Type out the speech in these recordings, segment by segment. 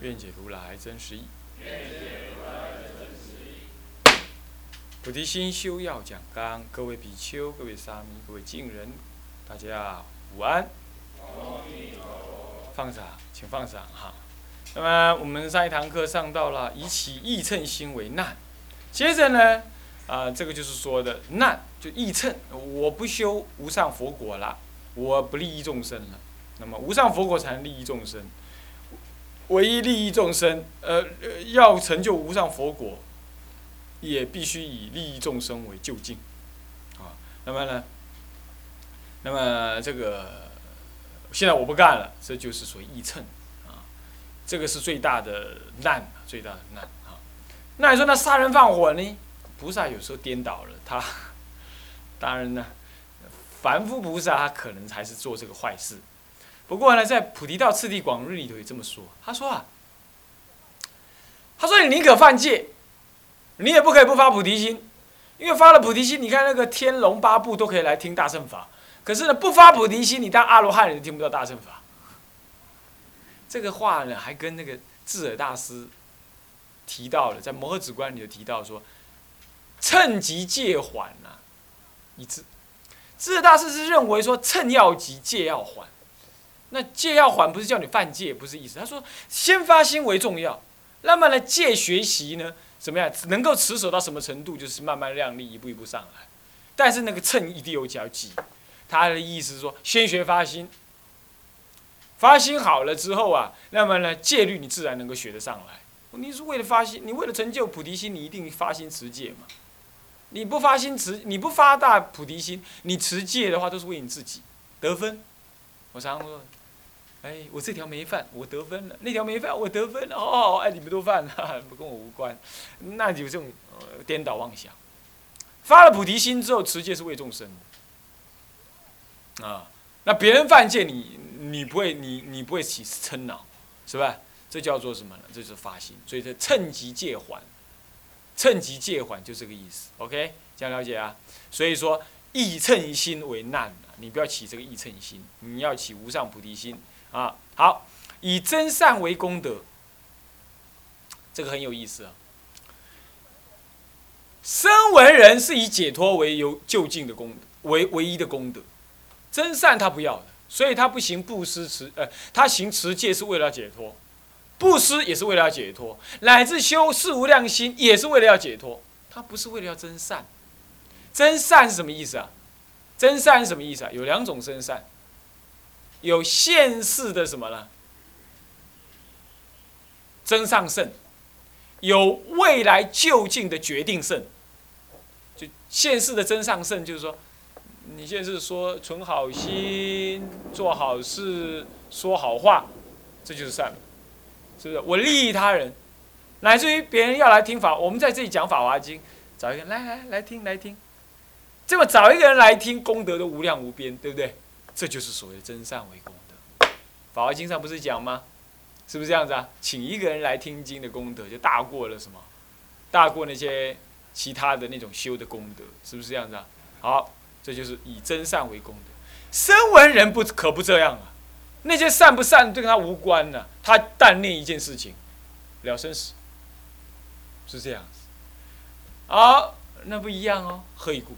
愿解如来真实义。菩提心修要讲纲，各位比丘、各位沙弥、各位敬人，大家午安。放掌，请放掌哈。那么我们上一堂课上到了以起义称心为难，接着呢，啊，这个就是说的难就义称，我不修无上佛果了，我不利益众生了。那么无上佛果才能利益众生。唯一利益众生，呃，要成就无上佛果，也必须以利益众生为就近，啊，那么呢，那么这个现在我不干了，这就是属于义称，啊，这个是最大的难，最大的难啊。那你说那杀人放火呢？菩萨有时候颠倒了，他 当然呢，凡夫菩萨他可能才是做这个坏事。不过呢，在《菩提道次第广论》里头也这么说。他说啊，他说你宁可犯戒，你也不可以不发菩提心，因为发了菩提心，你看那个天龙八部都可以来听大乘法。可是呢，不发菩提心，你当阿罗汉你都听不到大乘法。这个话呢，还跟那个智尔大师提到了，在《摩诃止观》里头提到说，趁机戒缓啊，一致。智尔大师是认为说，趁要急，戒要缓。那戒要缓，不是叫你犯戒，不是意思。他说，先发心为重要。那么呢，戒学习呢，怎么样？能够持守到什么程度，就是慢慢量力，一步一步上来。但是那个秤一定有脚急。他的意思是说，先学发心，发心好了之后啊，那么呢，戒律你自然能够学得上来。你是为了发心，你为了成就菩提心，你一定发心持戒嘛。你不发心持，你不发大菩提心，你持戒的话，都是为你自己得分。我常说。哎，我这条没犯，我得分了；那条没犯，我得分了。哦，哎，你们都犯了，不 跟我无关，那就这种颠倒妄想。发了菩提心之后，持戒是为众生啊。那别人犯戒，你你不会，你你不会起嗔恼，是吧？这叫做什么呢？这是发心，所以这趁机戒缓，趁机戒缓就这个意思。OK，这样了解啊？所以说，易称心为难你不要起这个易称心，你要起无上菩提心。啊，好，以真善为功德，这个很有意思啊。声闻人是以解脱为由就近的功德，为唯一的功德，真善他不要的，所以他不行布施持，呃，他行持戒是为了解脱，布施也是为了要解脱，乃至修四无量心也是为了要解脱，他不是为了要真善。真善是什么意思啊？真善是什么意思啊？有两种真善。有现世的什么呢？真上圣，有未来就近的决定胜。就现世的真上圣，就是说，你现在是说存好心、做好事、说好话，这就是善，是不是？我利益他人，乃至于别人要来听法，我们在这里讲《法华经》，找一个来来来听来听，这么找一个人来听，功德都无量无边，对不对？这就是所谓的真善为功德，《法华经》上不是讲吗？是不是这样子啊？请一个人来听经的功德就大过了什么？大过那些其他的那种修的功德，是不是这样子啊？好，这就是以真善为功德。声闻人不可不这样啊？那些善不善跟他无关呢？他但念一件事情，了生死，是这样子。好，那不一样哦。何以故？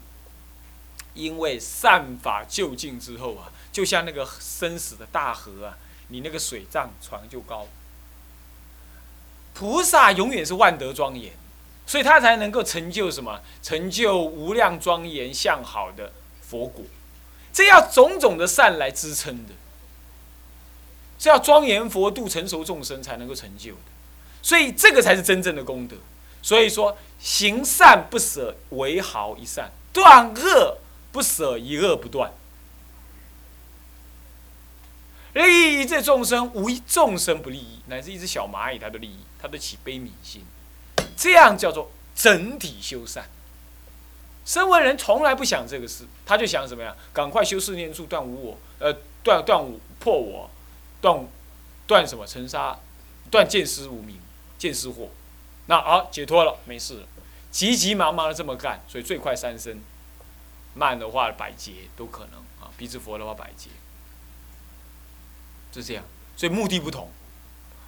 因为善法就近之后啊，就像那个生死的大河啊，你那个水涨船就高。菩萨永远是万德庄严，所以他才能够成就什么？成就无量庄严相好的佛果。这要种种的善来支撑的，是要庄严佛度成熟众生才能够成就的。所以这个才是真正的功德。所以说，行善不舍为毫一善，断恶。不舍一恶不断，利益这众生，无一众生不利益，乃至一只小蚂蚁它都利益，它都起悲悯心，这样叫做整体修善。身为人从来不想这个事，他就想什么呀？赶快修四念处，断无我，呃，断断无破我，断断什么尘沙，断见思无明，见思惑，那好解脱了，没事了，急急忙忙的这么干，所以最快三生，慢的话百劫都可能啊，鼻子佛的话百劫，就这样，所以目的不同，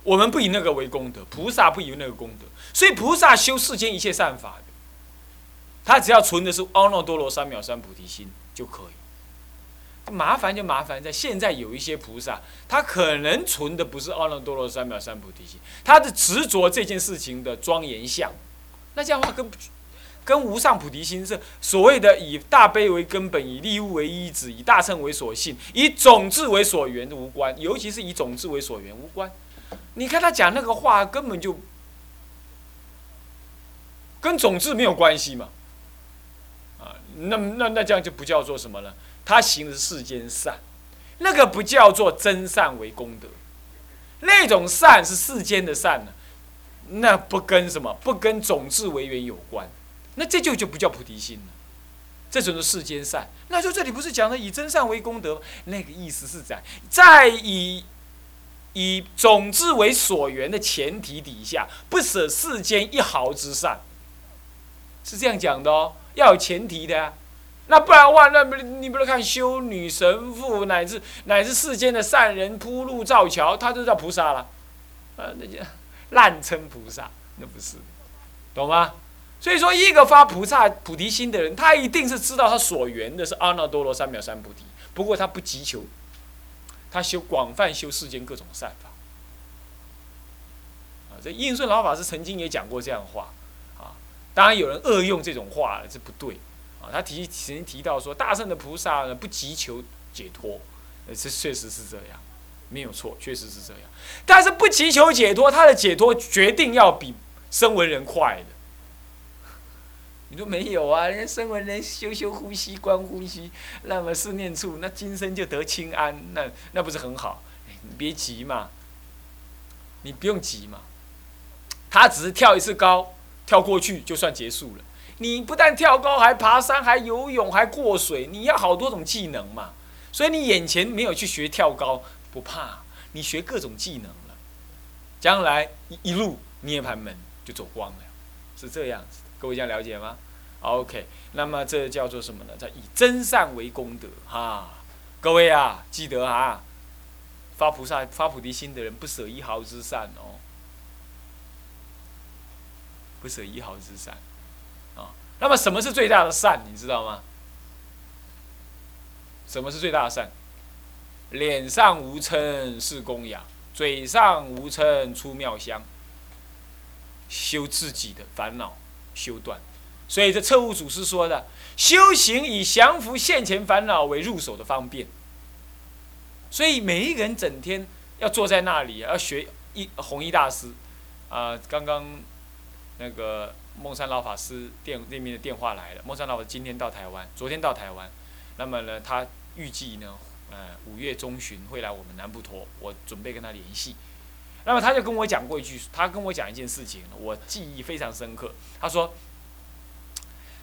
我们不以那个为功德，菩萨不以那个功德，所以菩萨修世间一切善法。他只要存的是阿耨多罗三藐三菩提心就可以。麻烦就麻烦在现在有一些菩萨，他可能存的不是阿耨多罗三藐三菩提心，他的执着这件事情的庄严相。那这样的话跟跟无上菩提心是所谓的以大悲为根本，以利物为依止，以大乘为所信，以种智为所缘无关。尤其是以种智为所缘无关。你看他讲那个话，根本就跟种智没有关系嘛。啊那那那这样就不叫做什么了？他行的是世间善，那个不叫做真善为功德。那种善是世间的善呢，那不跟什么？不跟种智为缘有关。那这就就不叫菩提心了。这种是世间善。那就这里不是讲的以真善为功德？那个意思是在在以以种子为所缘的前提底下，不舍世间一毫之善，是这样讲的哦。要有前提的呀，那不然的话，那不你不能看修女神父乃至乃至世间的善人铺路造桥，他都叫菩萨了，啊，那叫滥称菩萨，那不是，懂吗？所以说，一个发菩萨菩提心的人，他一定是知道他所缘的是阿耨多罗三藐三菩提，不过他不急求，他修广泛修世间各种善法，啊，这应顺老法师曾经也讲过这样的话。啊当然有人恶用这种话，这不对啊！他提曾经提到说，大圣的菩萨呢不急求解脱，呃，这确实是这样，没有错，确实是这样。但是不急求解脱，他的解脱决定要比声闻人快的。你说没有啊？人家声闻人修修呼吸、观呼吸，那么四念处，那今生就得清安，那那不是很好？你别急嘛，你不用急嘛，他只是跳一次高。跳过去就算结束了。你不但跳高，还爬山，还游泳，还过水，你要好多种技能嘛。所以你眼前没有去学跳高，不怕，你学各种技能了，将来一一路涅盘门就走光了，是这样子。各位这样了解吗？OK，那么这叫做什么呢？叫以真善为功德哈。各位啊，记得啊，发菩萨发菩提心的人不舍一毫之善哦。不舍一毫之善，啊，那么什么是最大的善？你知道吗？什么是最大的善？脸上无嗔是供养，嘴上无嗔出妙香，修自己的烦恼，修断。所以这彻悟祖师说的，修行以降服现前烦恼为入手的方便。所以每一个人整天要坐在那里，要学一弘一大师，啊，刚刚。那个孟山老法师电那边的电话来了。孟山老法师今天到台湾，昨天到台湾。那么呢，他预计呢，呃，五月中旬会来我们南部陀，我准备跟他联系。那么他就跟我讲过一句，他跟我讲一件事情，我记忆非常深刻。他说，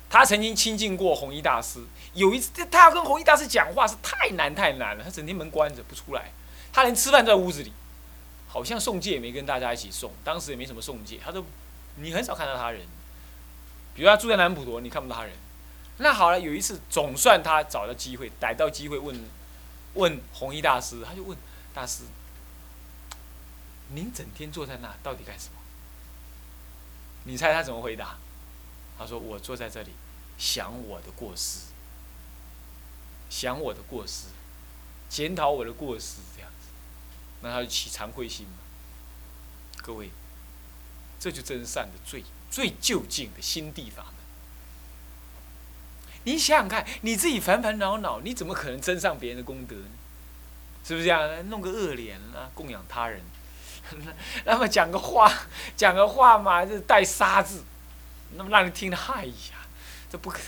他曾经亲近过弘一大师，有一次他要跟弘一大师讲话是太难太难了，他整天门关着不出来，他连吃饭都在屋子里，好像送戒也没跟大家一起送，当时也没什么送戒，他都。你很少看到他人，比如他住在南普陀，你看不到他人。那好了，有一次总算他找到机会，逮到机会问，问弘一大师，他就问大师：“您整天坐在那，到底干什么？”你猜他怎么回答？他说：“我坐在这里，想我的过失，想我的过失，检讨我的过失，这样子，那他就起惭愧心嘛。”各位。这就真善的最最就近的心地法门。你想想看，你自己烦烦恼恼，你怎么可能增上别人的功德呢？是不是这样？弄个恶脸啊，供养他人，那么讲个话，讲个话嘛，就带杀字，那么让人听了，嗨呀，这不可，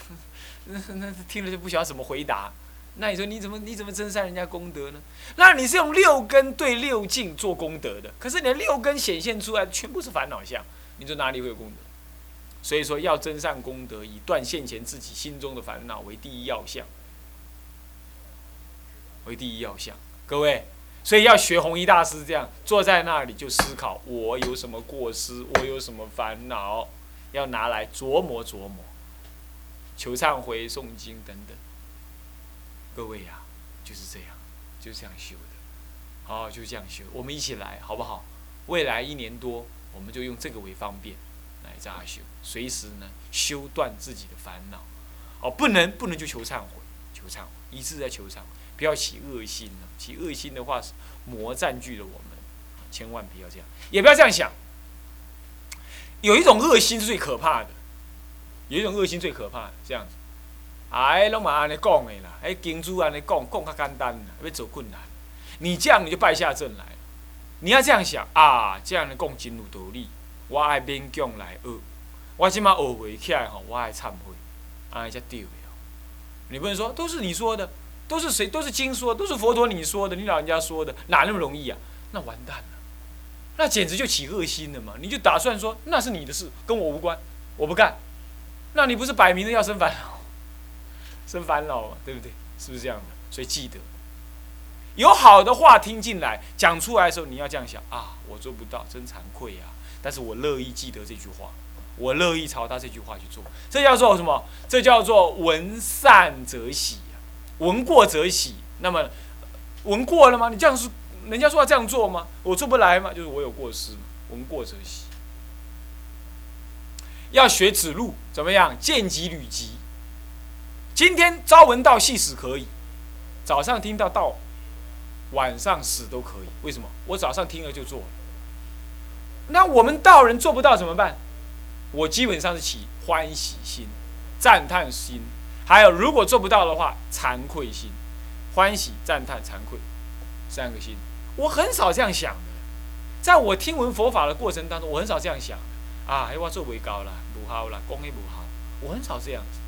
那那听了就不晓得怎么回答，那你说你怎么你怎么增善人家功德呢？那你是用六根对六境做功德的，可是你的六根显现出来全部是烦恼相，你说哪里会有功德？所以说要增善功德，以断现前自己心中的烦恼为第一要项，为第一要项。各位，所以要学弘一大师这样坐在那里就思考：我有什么过失？我有什么烦恼？要拿来琢磨琢磨，求忏悔、诵经等等。各位呀，就是这样，就这样修的，好，就这样修。我们一起来，好不好？未来一年多，我们就用这个为方便来这样修，随时呢修断自己的烦恼。哦，不能不能就求忏悔，求忏悔，一直在求忏悔，不要起恶心了。起恶心的话，是魔占据了我们，千万不要这样，也不要这样想。有一种恶心是最可怕的，有一种恶心最可怕的，这样子。哎，拢嘛安尼讲的啦，哎，经主安尼讲，讲较简单啦，要走困难。你这样你就败下阵来了。你要这样想啊，这样的讲真有道理。我爱勉强来学，我即马学会起来吼，我爱忏悔，安尼才对哦。你不能说都是你说的，都是谁？都是经说，都是佛陀你说的，你老人家说的，哪那么容易啊？那完蛋了，那简直就起恶心了嘛！你就打算说那是你的事，跟我无关，我不干。那你不是摆明了要生烦恼？生烦恼嘛，对不对？是不是这样的？所以记得，有好的话听进来，讲出来的时候，你要这样想啊，我做不到，真惭愧呀。但是我乐意记得这句话，我乐意朝他这句话去做。这叫做什么？这叫做闻善则喜，闻过则喜。那么闻过了吗？你这样是人家说要这样做吗？我做不来吗？就是我有过失嘛。闻过则喜，要学指路，怎么样？见机履机。今天朝闻道，夕死可以。早上听到道，晚上死都可以。为什么？我早上听了就做了。那我们道人做不到怎么办？我基本上是起欢喜心、赞叹心，还有如果做不到的话，惭愧心。欢喜、赞叹、惭愧，三个心。我很少这样想的。在我听闻佛法的过程当中，我很少这样想的。啊，哎，我做为高了，不好了，功力不好，我很少这样子。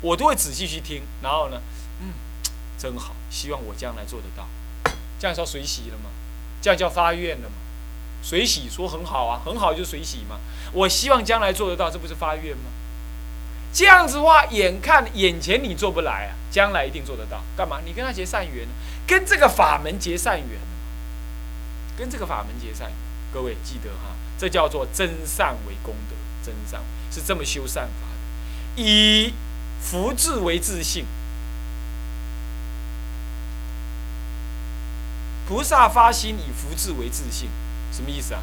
我都会仔细去听，然后呢，嗯，真好，希望我将来做得到。这样说随喜了吗？这样叫发愿了吗？随喜说很好啊，很好就随喜嘛。我希望将来做得到，这不是发愿吗？这样子的话，眼看眼前你做不来啊，将来一定做得到。干嘛？你跟他结善缘，跟这个法门结善缘，跟这个法门结善缘。各位记得哈，这叫做真善为功德，真善是这么修善法的，以。福智为自信，菩萨发心以福智为自信，什么意思啊？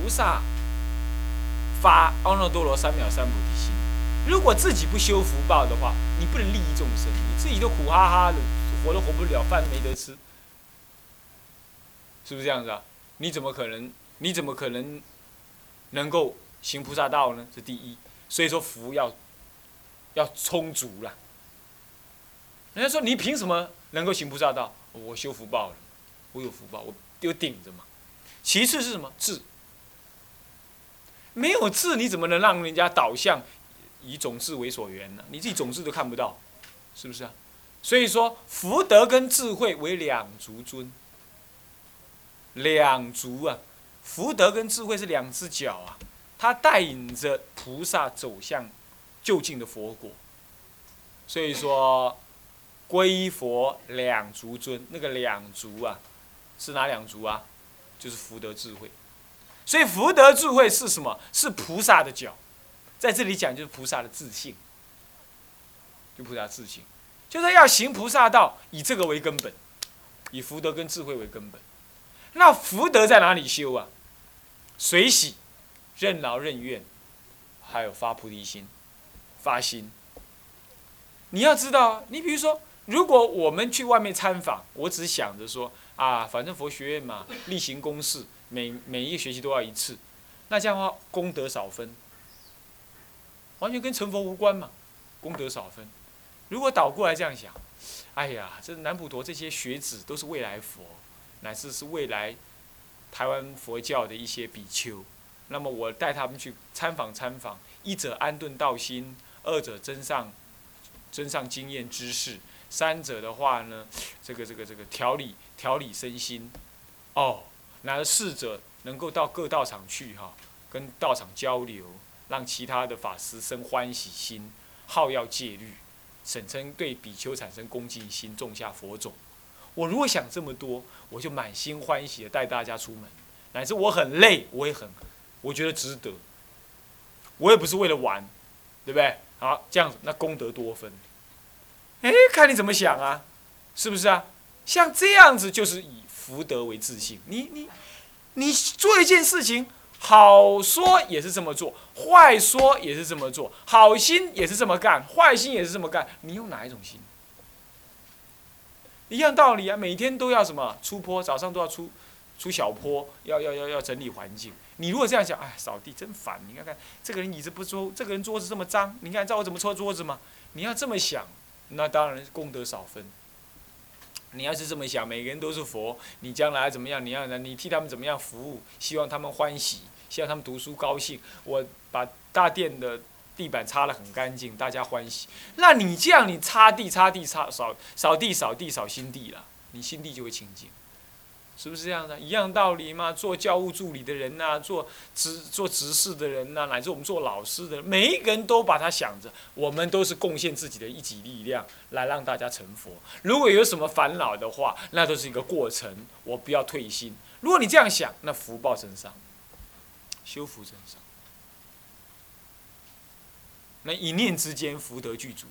菩萨发阿耨多罗三藐三菩提心，如果自己不修福报的话，你不能利益众生，你自己都苦哈哈的，活都活不了，饭没得吃，是不是这样子啊？你怎么可能？你怎么可能能够行菩萨道呢？这第一。所以说福要要充足了。人家说你凭什么能够行菩萨道？我修福报了，我有福报，我有顶着嘛。其次是什么智？没有智，你怎么能让人家导向以种智为所缘呢？你自己种智都看不到，是不是啊？所以说福德跟智慧为两足尊，两足啊，福德跟智慧是两只脚啊。它带领着菩萨走向就近的佛果，所以说归佛两足尊，那个两足啊，是哪两足啊？就是福德智慧。所以福德智慧是什么？是菩萨的脚，在这里讲就是菩萨的自信，就菩萨自信，就是要行菩萨道，以这个为根本，以福德跟智慧为根本。那福德在哪里修啊？随喜。任劳任怨，还有发菩提心，发心。你要知道，你比如说，如果我们去外面参访，我只想着说啊，反正佛学院嘛，例行公事，每每一个学期都要一次，那这样的话功德少分，完全跟成佛无关嘛，功德少分。如果倒过来这样想，哎呀，这南普陀这些学子都是未来佛，乃至是未来台湾佛教的一些比丘。那么我带他们去参访参访，一者安顿道心，二者增上增上经验知识；三者的话呢，这个这个这个调理调理身心。哦，那四者能够到各道场去哈，跟道场交流，让其他的法师生欢喜心，好要戒律，省称对比丘产生恭敬心，种下佛种。我如果想这么多，我就满心欢喜的带大家出门，乃至我很累，我也很，我觉得值得。我也不是为了玩，对不对？好，这样子那功德多分。哎，看你怎么想啊，是不是啊？像这样子就是以福德为自信。你你你做一件事情，好说也是这么做，坏说也是这么做，好心也是这么干，坏心也是这么干。你用哪一种心？一样道理啊，每天都要什么出坡，早上都要出出小坡，要要要要整理环境。你如果这样想，哎，扫地真烦。你看看这个人椅子不收，这个人桌子这么脏，你看照我怎么搓桌子吗？你要这么想，那当然功德少分。你要是这么想，每个人都是佛，你将来怎么样？你要你替他们怎么样服务？希望他们欢喜，希望他们读书高兴。我把大殿的。地板擦得很干净，大家欢喜。那你这样，你擦地、擦地、擦扫扫地、扫地、扫心地了，你心地就会清净，是不是这样的？一样道理嘛。做教务助理的人呐，做执做执事的人呐，乃至我们做老师的，每一个人都把他想着，我们都是贡献自己的一己力量来让大家成佛。如果有什么烦恼的话，那都是一个过程，我不要退心。如果你这样想，那福报增上，修福增上。那一念之间福德具足，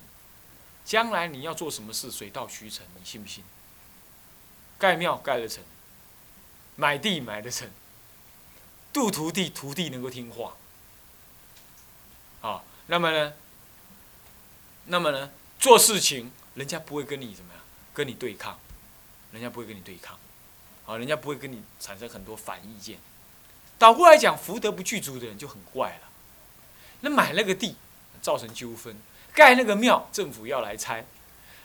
将来你要做什么事，水到渠成，你信不信？盖庙盖得成，买地买得成，度徒弟徒弟能够听话，啊，那么呢？那么呢？做事情人家不会跟你怎么样，跟你对抗，人家不会跟你对抗，啊，人家不会跟你产生很多反意见。倒过来讲，福德不具足的人就很怪了。那买那个地。造成纠纷，盖那个庙，政府要来拆，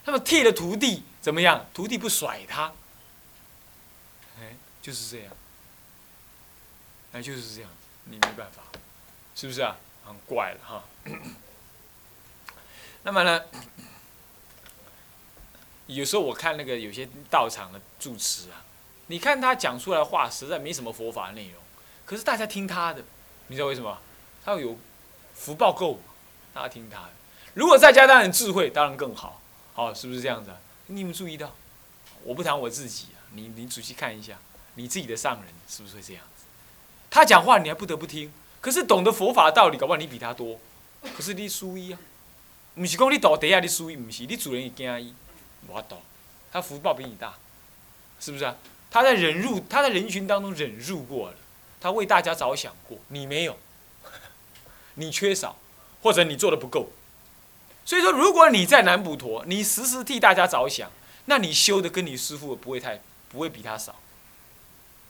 那么替了徒弟怎么样？徒弟不甩他，就是这样，那就是这样，你没办法，是不是啊？很怪了哈。那么呢，有时候我看那个有些道场的住持啊，你看他讲出来话，实在没什么佛法内容，可是大家听他的，你知道为什么？他有福报够。大家听他的，如果再加上点智慧，当然更好，好，是不是这样子？你有没有注意到？我不谈我自己啊，你你仔细看一下，你自己的上人是不是会这样？他讲话你还不得不听，可是懂得佛法道理，搞不好你比他多。可是你输一啊，不是讲你倒地下你输伊，不是你主人也惊伊，我倒，他福报比你大，是不是啊？他在忍辱，他在人群当中忍辱过了，他为大家着想过，你没有，你缺少。或者你做的不够，所以说，如果你在南普陀，你时时替大家着想，那你修的跟你师傅不会太不会比他少。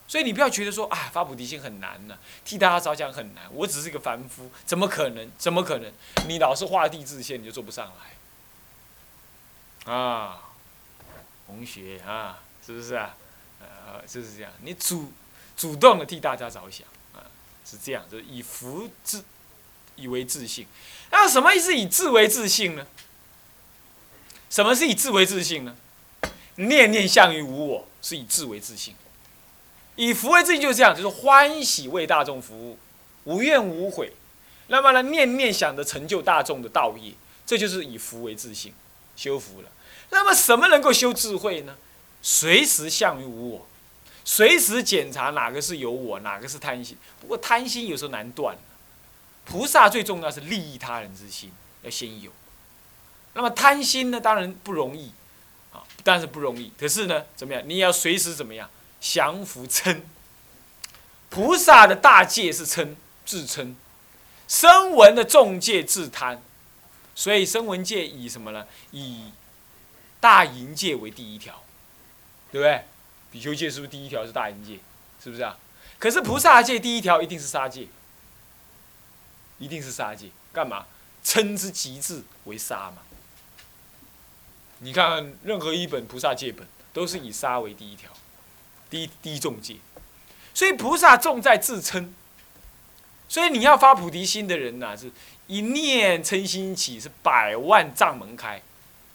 所以你不要觉得说啊，发菩提心很难呢，替大家着想很难。我只是一个凡夫，怎么可能？怎么可能？你老是画地自限，你就做不上来。啊，同学啊，是不是啊？呃，就是这样，你主主动的替大家着想啊，是这样，就是以福自。以为自信，那什么意思？以自为自信呢？什么是以自为自信呢？念念向于无我，是以自为自信。以福为自信就是这样，就是欢喜为大众服务，无怨无悔。那么呢，念念想着成就大众的道业，这就是以福为自信，修福了。那么什么能够修智慧呢？随时向于无我，随时检查哪个是有我，哪个是贪心。不过贪心有时候难断。菩萨最重要是利益他人之心要先有，那么贪心呢？当然不容易，啊，但是不容易。可是呢，怎么样？你也要随时怎么样降服嗔。菩萨的大戒是嗔，自嗔；声闻的重戒自贪。所以声闻戒以什么呢？以大淫戒为第一条，对不对？比丘戒是不是第一条是大淫戒？是不是啊？可是菩萨戒第一条一定是杀戒。一定是杀戒，干嘛？称之极致为杀嘛。你看，任何一本菩萨戒本，都是以杀为第一条，低低重戒。所以菩萨重在自称。所以你要发菩提心的人呐，是一念嗔心起，是百万障门开。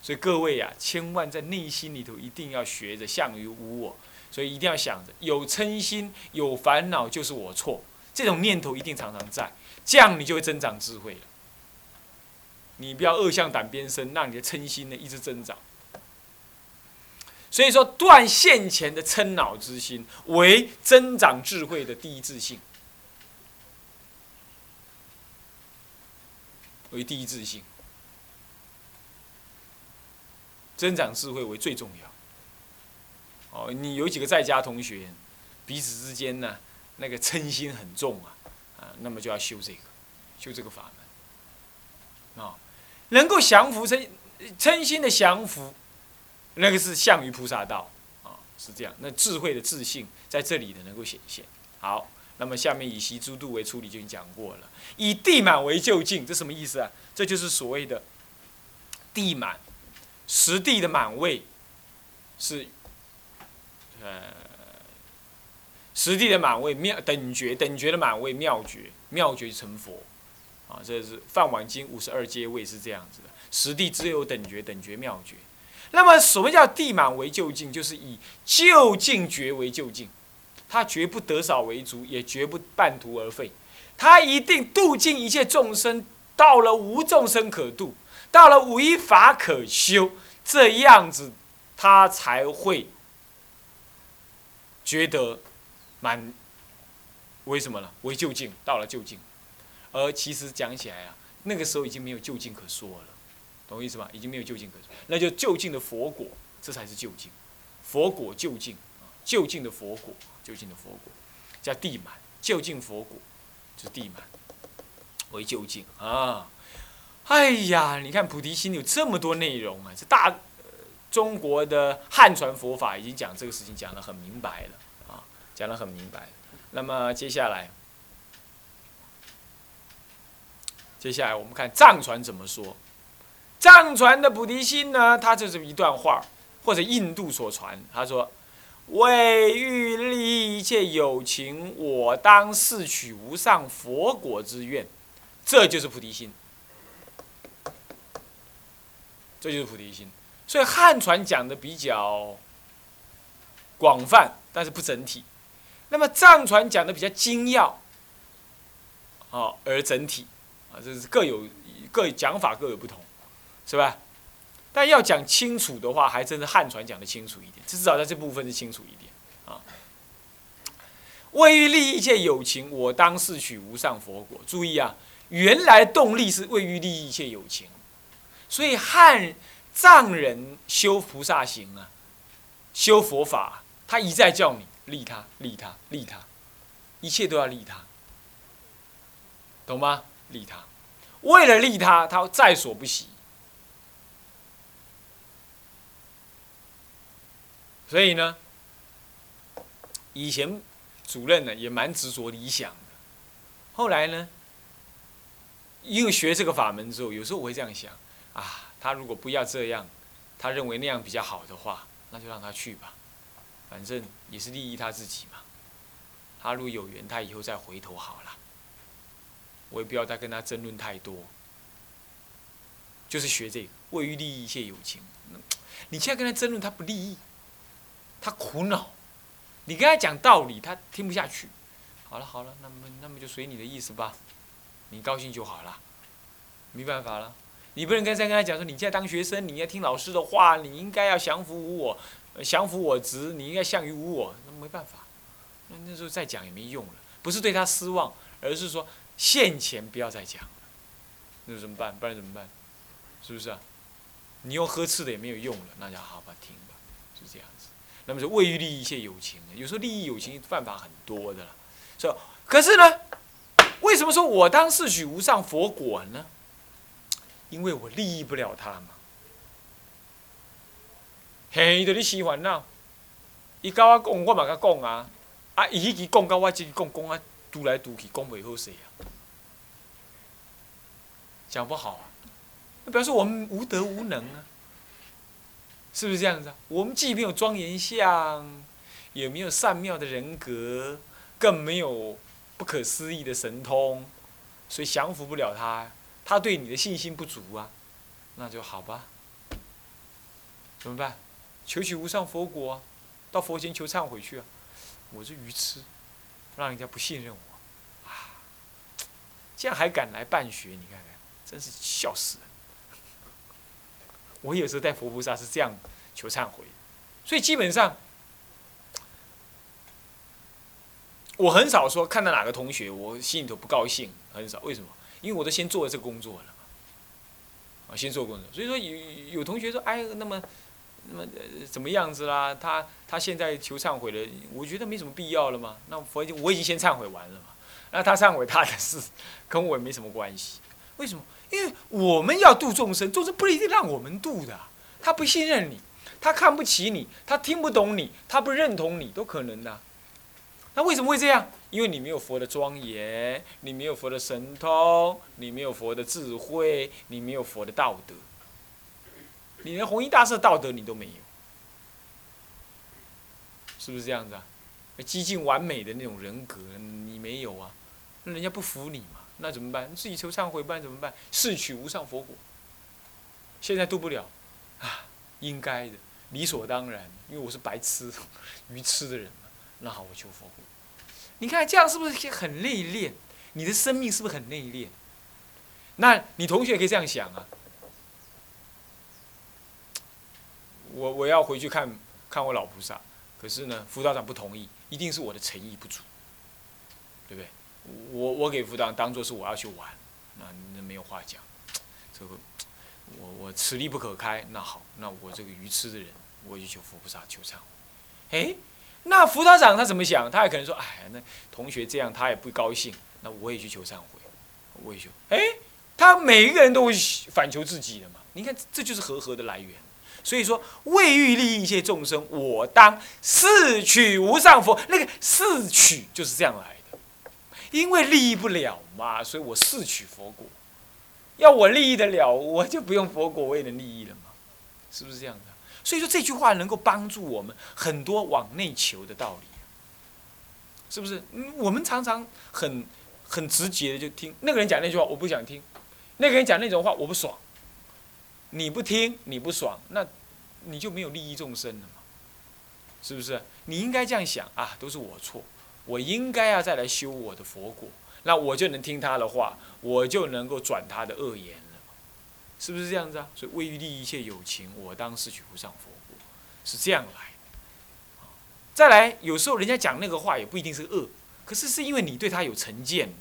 所以各位呀，千万在内心里头一定要学着向于无我，所以一定要想着有嗔心、有烦恼就是我错，这种念头一定常常在，这样你就会增长智慧了。你不要恶向胆边生，让你的嗔心呢一直增长。所以说，断现前的嗔恼之心，为增长智慧的第一自信，为第一自信。增长智慧为最重要。哦，你有几个在家同学，彼此之间呢，那个嗔心很重啊，啊，那么就要修这个，修这个法门。啊，能够降服嗔嗔心的降服，那个是向于菩萨道，啊，是这样。那智慧的自信在这里的能够显现。好，那么下面以习诸度为处理就已经讲过了，以地满为就近，这什么意思啊？这就是所谓的地满。实地的满位是，呃，实地的满位妙等觉等觉的满位妙觉妙觉成佛，啊，这是《梵网经》五十二阶位是这样子的。实地只有等觉等觉妙觉，那么什么叫地满为就近？就是以就近觉为就近，他绝不得少为足，也绝不半途而废，他一定度尽一切众生，到了无众生可度。到了无一法可修，这样子，他才会觉得满。为什么呢？为就近，到了就近，而其实讲起来啊，那个时候已经没有就近可说了，懂我意思吧？已经没有就近可说，那就就近的佛果，这才是就近，佛果就近啊，就近的佛果，就近的佛果，叫地满，就近佛果，是地满，为就近啊。哎呀，你看菩提心有这么多内容啊！这大中国的汉传佛法已经讲这个事情讲得很明白了啊，讲得很明白。那么接下来，接下来我们看藏传怎么说。藏传的菩提心呢，它就是一段话，或者印度所传，他说：“为欲利益一切有情，我当誓取无上佛果之愿。”这就是菩提心。这就是菩提心，所以汉传讲的比较广泛，但是不整体；那么藏传讲的比较精要，啊，而整体，啊，这是各有各讲法各有不同，是吧？但要讲清楚的话，还真是汉传讲的清楚一点，至少在这部分是清楚一点啊。为欲利益一切有情，我当誓取无上佛果。注意啊，原来动力是为欲利益一切有情。所以汉藏人修菩萨行啊，修佛法，他一再叫你利他、利他、利他，一切都要利他，懂吗？利他，为了利他，他在所不惜。所以呢，以前主任呢也蛮执着理想的，后来呢，因为学这个法门之后，有时候我会这样想。啊，他如果不要这样，他认为那样比较好的话，那就让他去吧，反正也是利益他自己嘛。他如果有缘，他以后再回头好了。我也不要再跟他争论太多，就是学这个，为于利益一切有情。你现在跟他争论，他不利益，他苦恼。你跟他讲道理，他听不下去。好了好了，那么那么就随你的意思吧，你高兴就好了，没办法了。你不能跟再跟他讲说，你现在当学生，你应该听老师的话，你应该要降服无我，降服我执，你应该向于无我。那没办法，那那时候再讲也没用了。不是对他失望，而是说现前不要再讲了。那怎么办？不然怎么办？是不是啊？你用呵斥的也没有用了，那就好吧，听吧，是这样子。那么是为欲利益一切有情有时候利益有情办法很多的了，是？可是呢，为什么说我当世取无上佛果呢？因为我利益不了他嘛，嘿，着你喜烦恼，伊跟我讲，我嘛甲讲啊，啊，伊迄支讲甲我即支讲讲啊，拄来拄去，讲袂好势啊，讲不好啊，那表示我们无德无能啊，是不是这样子啊？我们既没有庄严相，也没有善妙的人格，更没有不可思议的神通，所以降服不了他。他对你的信心不足啊，那就好吧，怎么办？求取无上佛果，到佛前求忏悔去啊！我是愚痴，让人家不信任我，啊，这样还敢来办学？你看看，真是笑死人！我有时候带佛菩萨是这样求忏悔，所以基本上，我很少说看到哪个同学我心里头不高兴，很少。为什么？因为我都先做了这个工作了嘛，啊，先做工作。所以说有有同学说，哎，那么。那么呃，怎么样子啦？他他现在求忏悔了，我觉得没什么必要了嘛。那佛经我已经先忏悔完了嘛。那他忏悔他的事，跟我也没什么关系。为什么？因为我们要度众生，众生不一定让我们度的。他不信任你，他看不起你，他听不懂你，他不认同你，都可能的。那为什么会这样？因为你没有佛的庄严，你没有佛的神通，你没有佛的智慧，你没有佛的道德。你连弘一大师的道德你都没有，是不是这样子啊？激进完美的那种人格你没有啊？那人家不服你嘛？那怎么办？自己求忏悔，不然怎么办？誓取无上佛果。现在渡不了，啊，应该的，理所当然，因为我是白痴、愚痴的人嘛。那好，我求佛果。你看这样是不是很内敛？你的生命是不是很内敛？那你同学可以这样想啊。我我要回去看看我老菩萨，可是呢，辅导长不同意，一定是我的诚意不足，对不对？我我给辅导当做是我要去玩，那那没有话讲，这个我我此力不可开，那好，那我这个愚痴的人，我就求佛菩萨求忏悔。哎，那辅导长他怎么想？他也可能说，哎，那同学这样他也不高兴，那我也去求忏悔，我也求。哎，他每一个人都会反求自己的嘛？你看，这就是和合的来源。所以说，为欲利益一切众生，我当四取无上佛。那个四取就是这样来，因为利益不了嘛，所以我四取佛果。要我利益得了，我就不用佛果，我也能利益了嘛，是不是这样的？所以说这句话能够帮助我们很多往内求的道理，是不是？嗯，我们常常很很直接的就听那个人讲那句话，我不想听；那个人讲那种话，我不爽。你不听，你不爽，那你就没有利益众生了嘛？是不是？你应该这样想啊，都是我错，我应该要再来修我的佛果，那我就能听他的话，我就能够转他的恶言了，是不是这样子啊？所以为利益一切有情，我当是取不上佛果，是这样来的。再来，有时候人家讲那个话也不一定是恶，可是是因为你对他有成见了，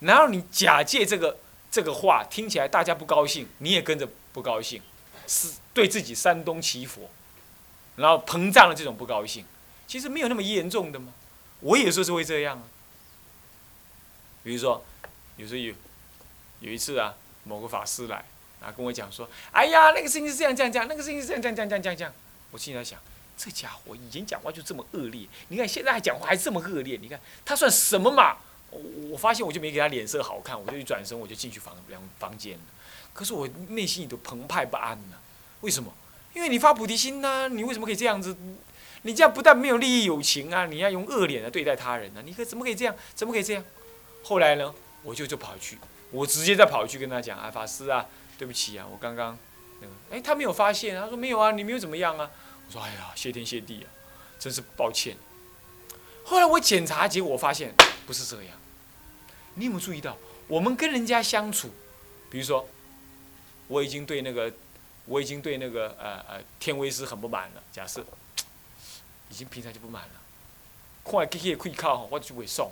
然后你假借这个。这个话听起来大家不高兴，你也跟着不高兴，是对自己煽东起火，然后膨胀了这种不高兴，其实没有那么严重的嘛。我有时候是会这样啊。比如说，有时候有有一次啊，某个法师来，然后跟我讲说：“哎呀，那个事情是这样这样这样，那个事情是这样这样这样这样这样。”我心里在想，这家伙以前讲话就这么恶劣，你看现在还讲话还这么恶劣，你看他算什么嘛？我发现我就没给他脸色好看，我就一转身我就进去房两房间了。可是我内心里头澎湃不安呢。为什么？因为你发菩提心呐，你为什么可以这样子？你这样不但没有利益友情啊，你要用恶脸来对待他人呢？你可怎么可以这样？怎么可以这样？后来呢，我就就跑去，我直接再跑去跟他讲啊，法师啊，对不起啊，我刚刚那个，哎，他没有发现，他说没有啊，你没有怎么样啊？我说哎呀，谢天谢地啊，真是抱歉。后来我检查结果，我发现不是这样。你有没有注意到，我们跟人家相处，比如说，我已经对那个，我已经对那个呃呃天威师很不满了。假设，已经平常就不满了，看来给给可以靠我就袂爽。